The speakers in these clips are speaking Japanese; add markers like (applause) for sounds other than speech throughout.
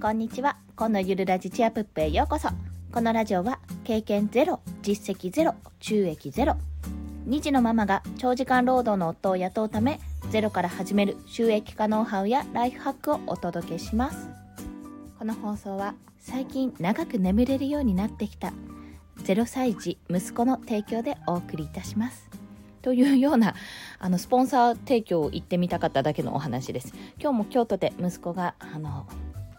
こんにちは。今度ゆるラジチアプップへようこそ。このラジオは経験ゼロ実績ゼロ収益ゼロ。2児のママが長時間労働の夫を雇うためゼロから始める収益化ノウハウやライフハックをお届けします。この放送は最近長く眠れるようになってきた0歳児息子の提供でお送りいたします。というようなあのスポンサー提供を言ってみたかっただけのお話です。今日も京都で息子があの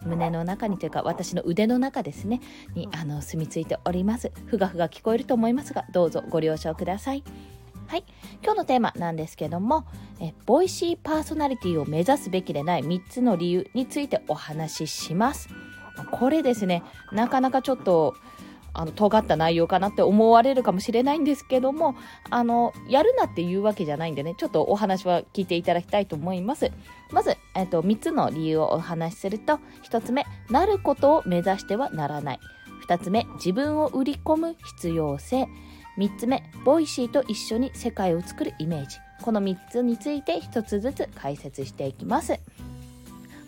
胸の中にというか私の腕の中ですねにあの住み着いております。ふがふが聞こえると思いますがどうぞご了承ください。はい。今日のテーマなんですけどもえボイシーパーソナリティを目指すべきでない3つの理由についてお話しします。これですねなかなかちょっとあの尖った内容かなって思われるかもしれないんですけどもあのやるなっていうわけじゃないんでねちょっとお話は聞いていただきたいと思います。まず、えっと、3つの理由をお話しすると1つ目なることを目指してはならない。2つ目自分を売り込む必要性。3つ目ボイシーと一緒に世界を作るイメージ。この3つについて1つずつ解説していきます。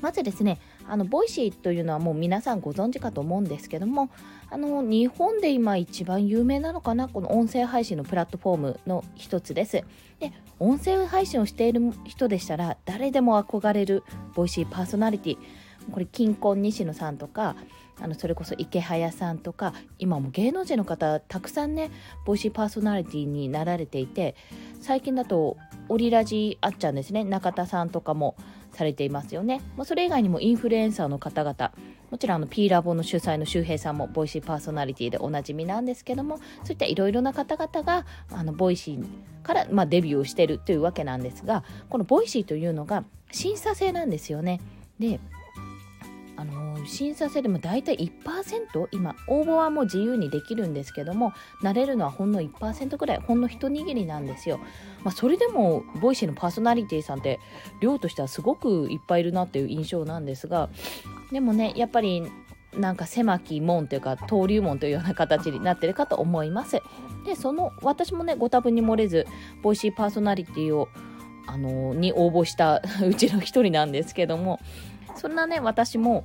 まずですねあのボイシーというのはもう皆さんご存知かと思うんですけどもあの日本で今一番有名なのかな？この音声配信のプラットフォームの一つです。で音声配信をしている人でしたら誰でも憧れるボイシーパーソナリティ。これキンコン西野さんとかあのそれこそイケハヤさんとか今も芸能人の方たくさんねボイシーパーソナリティになられていて最近だとオリラジあっちゃんですね。中田さんとかもされていますよね。まあそれ以外にもインフルエンサーの方々、もちろんあの P ラボの主催の周平さんもボイシーパーソナリティでおなじみなんですけども、そういったいろいろな方々があのボイシーから、まあ、デビューをしてるというわけなんですが、このボイシーというのが審査制なんですよね。で、あの審査制でも大体1%今応募はもう自由にできるんですけどもなれるのはほんの1%ぐらいほんの一握りなんですよ、まあ、それでもボイシーのパーソナリティさんって量としてはすごくいっぱいいるなっていう印象なんですがでもねやっぱりなんか狭き門というか登竜門というような形になってるかと思います。でその私もねご多分に漏れずボイシーパーソナリティをあのに応募したうちの一人なんですけどもそんなね私も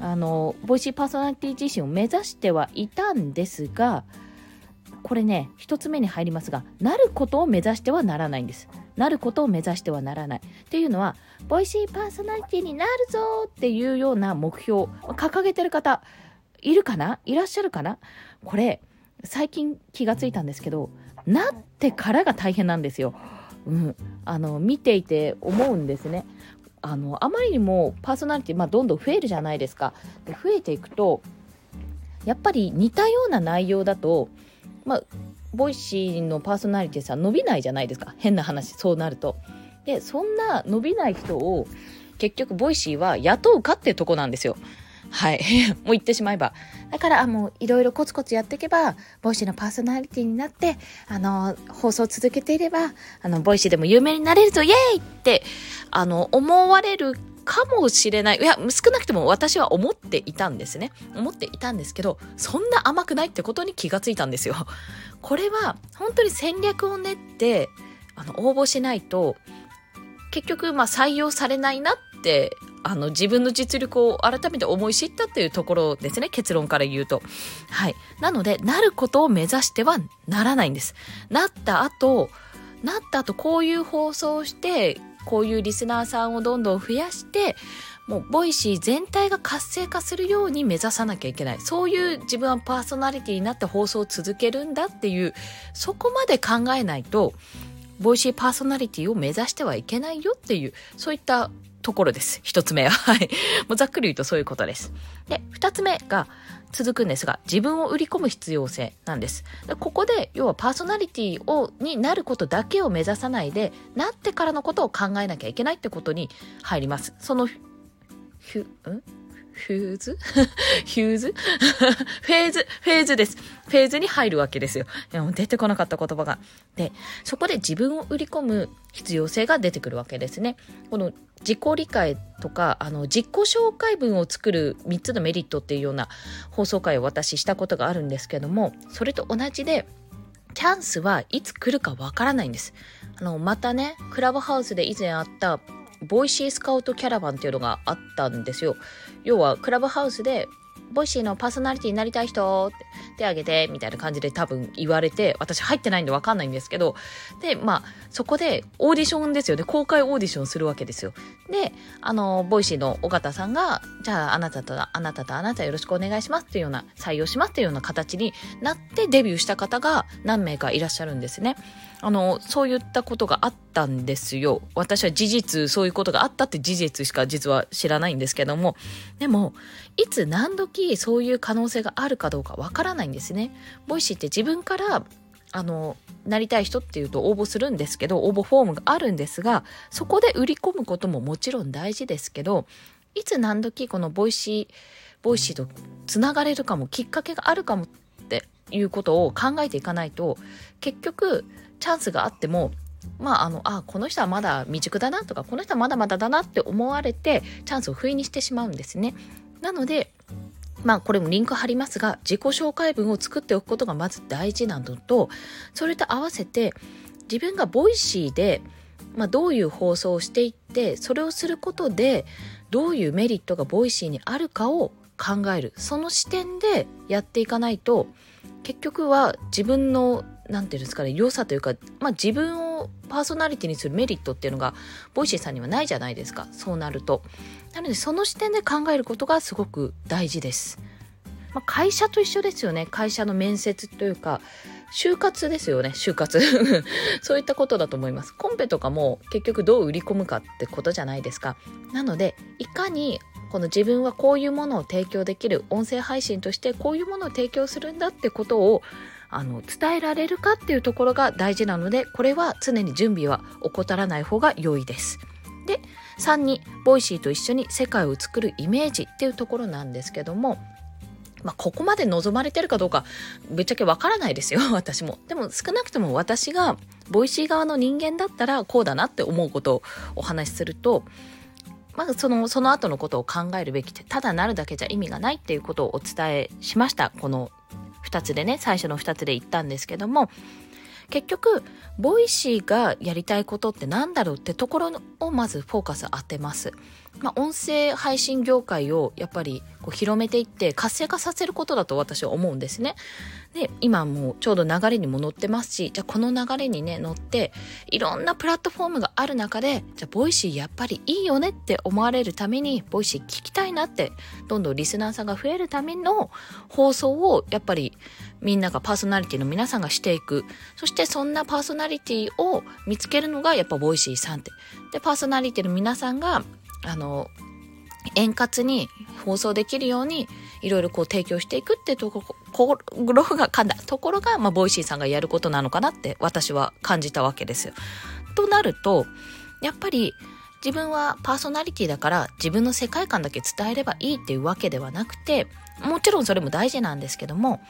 あのボイシーパーソナリティ自身を目指してはいたんですがこれね一つ目に入りますがなることを目指してはならないんです。なることを目指してはならない。っていうのはボイシーパーソナリティになるぞっていうような目標掲げてる方いるかな？いらっしゃるかな？これ最近気がついたんですけどなってからが大変なんですよ。うん、あの見ていて思うんですね。あのあまりにもパーソナリティ、まあ、どんどん増えるじゃないですか。で増えていくとやっぱり似たような内容だと、まあ、ボイシーのパーソナリティさん伸びないじゃないですか変な話そうなると。でそんな伸びない人を結局ボイシーは雇うかってとこなんですよ。はい。(laughs) もう言ってしまえば。だから、もういろいろコツコツやっていけば、ボイシーのパーソナリティになって、あの、放送を続けていれば、あの、ボイシーでも有名になれるぞ、イエーイって、あの、思われるかもしれない。いや、少なくとも私は思っていたんですね。思っていたんですけど、そんな甘くないってことに気がついたんですよ。(laughs) これは、本当に戦略を練って、あの、応募しないと、結局、まあ、採用されないなってあの自分の実力を改めて思い知ったっていうところですね。結論から言うとはい。なのでなることを目指してはならないんです。なった後なった後こういう放送をしてこういうリスナーさんをどんどん増やしてもうボイシー全体が活性化するように目指さなきゃいけない。そういう自分はパーソナリティになって放送を続けるんだっていうそこまで考えないとボイシーパーソナリティを目指してはいけないよっていうそういったところです。一つ目は。はい。もうざっくり言うとそういうことです。で、二つ目が続くんですが、自分を売り込む必要性なんです。でここで、要はパーソナリティを、になることだけを目指さないで、なってからのことを考えなきゃいけないってことに入ります。その、ひゅ、ん？フューズ？(laughs) ヒューズ？(laughs) フェーズ、フェーズです。フェーズに入るわけですよ。いやも出てこなかった言葉が。で、そこで自分を売り込む必要性が出てくるわけですね。この自己理解とか、あの、自己紹介文を作る3つのメリットっていうような放送回を私したことがあるんですけども、それと同じで、チャンスはいつ来るかわからないんです。あの、またね、クラブハウスで以前あったボイシースカウトキャラバンっていうのがあったんですよ。要はクラブハウスでボイシーのパーソナリティになりたい人って手挙げてみたいな感じで多分言われて私入ってないんで分かんないんですけどでまあそこでオーディションですよね。公開オーディションするわけですよ。であのボイシーの緒方さんがじゃああなたとあなたとあなたよろしくお願いしますっていうような採用しますっていうような形になってデビューした方が何名かいらっしゃるんですね。あのそういったことがあったんですよ。私は事実そういうことがあったって事実しか実は知らないんですけども。でもいつ何時そういう可能性があるかどうかわからないんですね。ボイシーって自分からあのなりたい人っていうと応募するんですけど応募フォームがあるんですがそこで売り込むことももちろん大事ですけどいつ何時このボイシーボイシーとつながれるかもきっかけがあるかもっていうことを考えていかないと結局チャンスがあってもまあ、あの、あ、この人はまだ未熟だなとか、この人はまだまだだなって思われて、チャンスをふいにしてしまうんですね。なので、まあこれもリンク貼りますが自己紹介文を作っておくことがまず大事なのとそれと合わせて自分がボイシーで、まあ、どういう放送をしていってそれをすることでどういうメリットがボイシーにあるかを考える。その視点でやっていかないと結局は自分の何て言うんですかね良さというか、まあ、自分をパーソナリティにするメリットっていうのがボイシーさんにはないじゃないですか。そうなると。なのでその視点で考えることがすごく大事です、まあ、会社と一緒ですよね。会社の面接というか就活ですよね。就活。(laughs) そういったことだと思います。コンペとかも結局どう売り込むかってことじゃないですか。なのでいかにこの自分はこういうものを提供できる音声配信としてこういうものを提供するんだってことをあの伝えられるかっていうところが大事なのでこれは常に準備は怠らない方が良いです。で3に Voicy と一緒に世界を作るイメージっていうところなんですけどもまあ、ここまで望まれてるかどうかぶっちゃけわからないですよ (laughs) 私もでも少なくとも私が Voicy 側の人間だったらこうだなって思うことをお話しするとまずそのその後のことを考えるべきでただなるだけじゃ意味がないっていうことをお伝えしましたこの2つでね最初の2つで言ったんですけども結局 Voicy がやりたいことって何だろうってところをまずフォーカス当てます。まあ、音声配信業界をやっぱりこう広めていって活性化させることだと私は思うんですね。で今もうちょうど流れにも乗ってますしじゃあこの流れにね乗っていろんなプラットフォームがある中でじゃあ Voicy やっぱりいいよねって思われるために Voicy 聞きたいなってどんどんリスナーさんが増えるための放送をやっぱりみんながパーソナリティの皆さんがしていくそしてそんなパーソナリティを見つけるのがやっぱ Voicy さんってでパーソナリティの皆さんがあの円滑に放送できるようにいろいろこう提供していくってところがかんだところが、まあ、 Voicy さんがやることなのかなって私は感じたわけですよ。となるとやっぱり自分はパーソナリティだから自分の世界観だけ伝えればいいっていうわけではなくてもちろんそれも大事なんですけども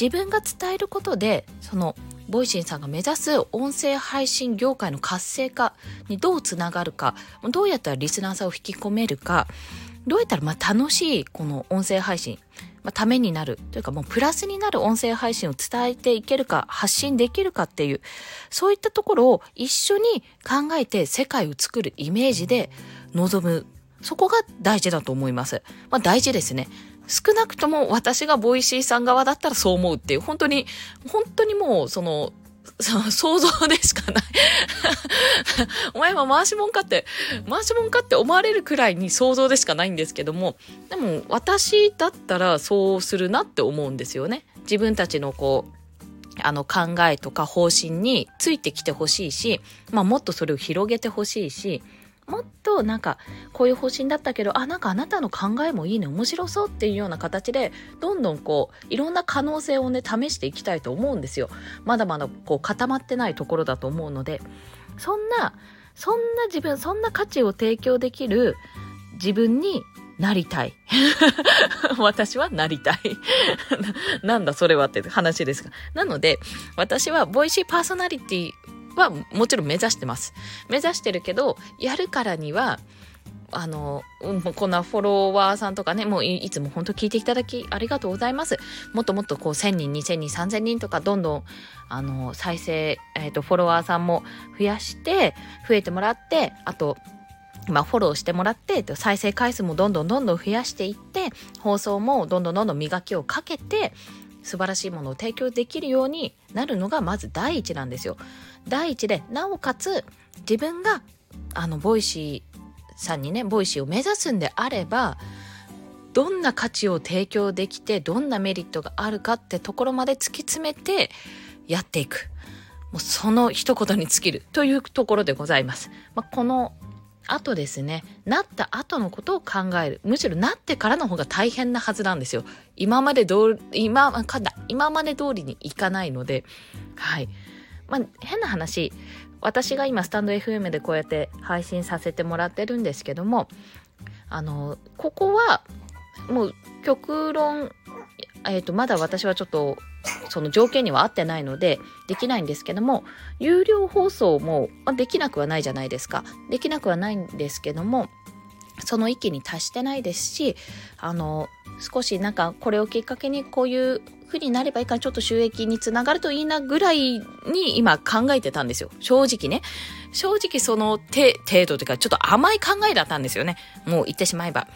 自分が伝えることでその Voicy さんが目指す音声配信業界の活性化にどうつながるかどうやったらリスナーさんを引き込めるかどうやったらまあ楽しいこの音声配信、まあ、ためになるというかもうプラスになる音声配信を伝えていけるか発信できるかっていうそういったところを一緒に考えて世界を作るイメージで臨むそこが大事だと思います。まあ大事ですね。少なくとも私が Voicy さん側だったらそう思うっていう、本当に、本当にもう、その、(laughs) 想像でしかない (laughs) お前は回しもんかって、回しもんかって思われるくらいに想像でしかないんですけども、でも私だったらそうするなって思うんですよね。自分たちのこう、あの考えとか方針についてきてほしいし、まあもっとそれを広げてほしいし、もっとなんかこういう方針だったけどあなんかあなたの考えもいいね面白そうっていうような形でどんどんこういろんな可能性をね試していきたいと思うんですよまだまだこう固まってないところだと思うのでそんなそんな自分そんな価値を提供できる自分になりたい。(laughs) 私はなりたい (laughs) なんだそれはって話ですが。なので、私はボイシーパーソナリティはもちろん目指してます。目指してるけど、やるからには、あの、こんなフォロワーさんとかね、もういつも本当聞いていただきありがとうございます。もっともっとこう1000人、2000人、3000人とかどんどん、あの、再生、えっ、ー、と、フォロワーさんも増やして、増えてもらって、あと、まあ、フォローしてもらって、再生回数もどんどんどんどん増やしていって、放送もどんどんどんどん磨きをかけて、素晴らしいものを提供できるようになるのがまず第一なんですよ。第一で、なおかつ自分が、あの、 Voicy さんにね、 Voicy を目指すんであれば、どんな価値を提供できて、どんなメリットがあるかってところまで突き詰めてやっていく。もうその一言に尽きるというところでございます。まあ、この後ですね、なった後のことを考える。むしろなってからの方が大変なはずなんですよ。今まで通り、今、かだ、今まで通りにいかないので、はい。まあ、変な話、私が今スタンド FM でこうやって配信させてもらってるんですけども、あの、ここは、もう極論、え、ー、と、まだ私はちょっとその条件には合ってないのでできないんですけども有料放送もできなくはないじゃないですか。できなくはないんですけどもその域に達してないですしあの少しなんかこれをきっかけにこういうふうになればいいかちょっと収益につながるといいなぐらいに今考えてたんですよ。正直ね。正直その程度というかちょっと甘い考えだったんですよね。もう言ってしまえば。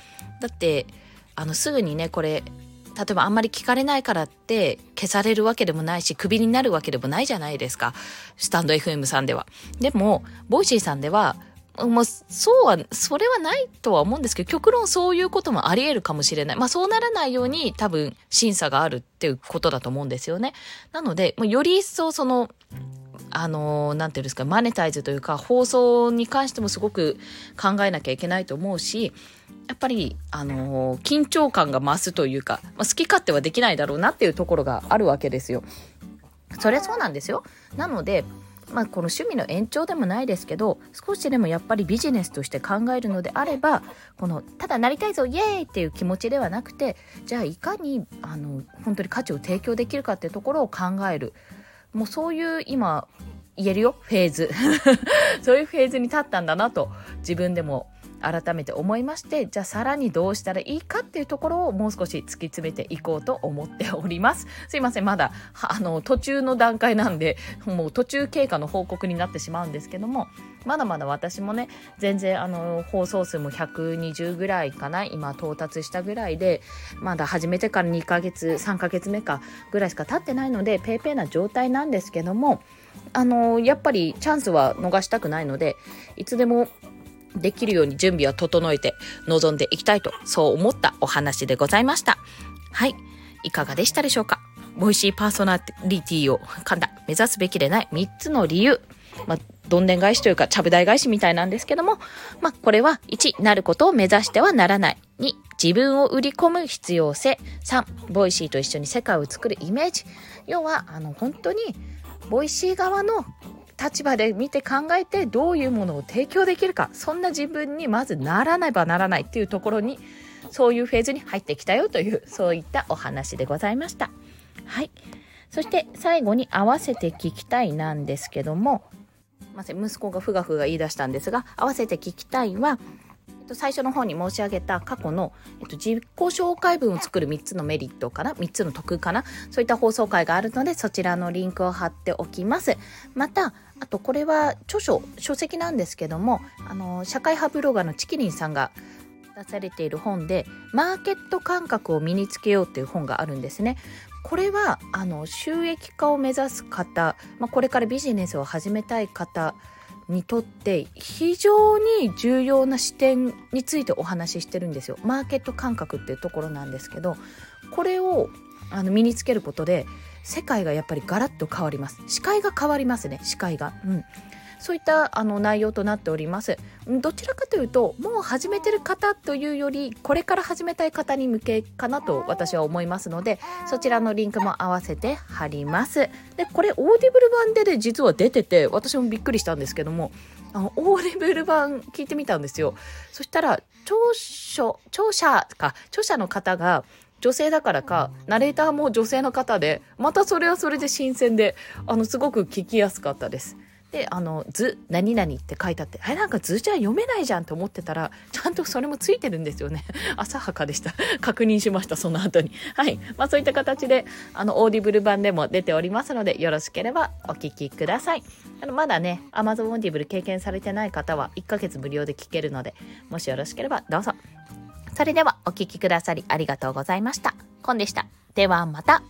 だってあのすぐにねこれ例えばあんまり聞かれないからって消されるわけでもないし、クビになるわけでもないじゃないですか。スタンド FM さんでは。でも、 Voicy さんでは、もう、そうは、それはないとは思うんですけど、極論そういうこともあり得るかもしれない。まあそうならないように多分審査があるっていうことだと思うんですよね。なので、より一層その、あの、なんていうんですか、マネタイズというか、放送に関してもすごく考えなきゃいけないと思うし、やっぱり、あのー、緊張感が増すというか、まあ、好き勝手はできないだろうなっていうところがあるわけですよ。そりゃそうなんですよ。なので、まあ、この趣味の延長でもないですけど少しでもやっぱりビジネスとして考えるのであればこのただなりたいぞイエーイっていう気持ちではなくてじゃあいかにあの本当に価値を提供できるかっていうところを考えるもうそういう今言えるよ？フェーズ。(laughs) そういうフェーズに立ったんだなと自分でも改めて思いましてじゃあさらにどうしたらいいかっていうところをもう少し突き詰めていこうと思っております。(laughs) すいませんまだあの途中の段階なんで (laughs) もう途中経過の報告になってしまうんですけどもまだまだ私もね全然あの放送数も120ぐらいかな今到達したぐらいでまだ始めてから2ヶ月3ヶ月目かぐらいしか経ってないので paypay な状態なんですけどもあのやっぱりチャンスは逃したくないのでいつでもできるように準備は整えて臨んでいきたいと、そう思ったお話でございました。はい。いかがでしたでしょうか？ Voicy パーソナリティを噛んだ、目指すべきでない3つの理由。まあ、どんでん返しというか、ちゃぶ台返しみたいなんですけども、まあ、これは1、なることを目指してはならない。2、自分を売り込む必要性。3、Voicy と一緒に世界を作るイメージ。要は、あの、本当に、 Voicy 側の立場で見て考えてどういうものを提供できるかそんな自分にまずならねばならないっていうところにそういうフェーズに入ってきたよというそういったお話でございました。はいそして最後に合わせて聞きたいなんですけどもません息子がふがふが言い出したんですが合わせて聞きたいは最初の方に申し上げた過去の、えっと、自己紹介文を作る3つのメリットかな ?3 つの得かな？そういった放送回があるので、そちらのリンクを貼っておきます。また、あとこれは著書、書籍なんですけども、あの、社会派ブロガーのチキリンさんが出されている本で、マーケット感覚を身につけようっていう本があるんですね。これは、あの、収益化を目指す方、まあ、これからビジネスを始めたい方、にとって非常に重要な視点についてお話ししてるんですよ。マーケット感覚っていうところなんですけどこれをあの身につけることで世界がやっぱりガラッと変わります。視界が変わりますね。視界が、うん、そういったあの内容となっております。どちらかというと、もう始めてる方というより、これから始めたい方に向けかなと私は思いますので、そちらのリンクも合わせて貼ります。で、これ Audible 版でで実は出てて、私もびっくりしたんですけども、あの、 Audible 版聞いてみたんですよ。そしたら、聴書、聴者か、著者の方が、女性だからか、ナレーターも女性の方で、またそれはそれで新鮮で、あの、すごく聞きやすかったです。であの図何々って書いてあってえなんか図じゃ読めないじゃんって思ってたらちゃんとそれもついてるんですよね。(laughs) 浅はかでした。(laughs) 確認しましたその後に。はい。まあそういった形であの Audible 版でも出ておりますのでよろしければお聞きください。あのまだね Amazon オーディブル経験されてない方は1ヶ月無料で聞けるのでもしよろしければどうぞ。それではお聞きくださりありがとうございました。コンでした。ではまた。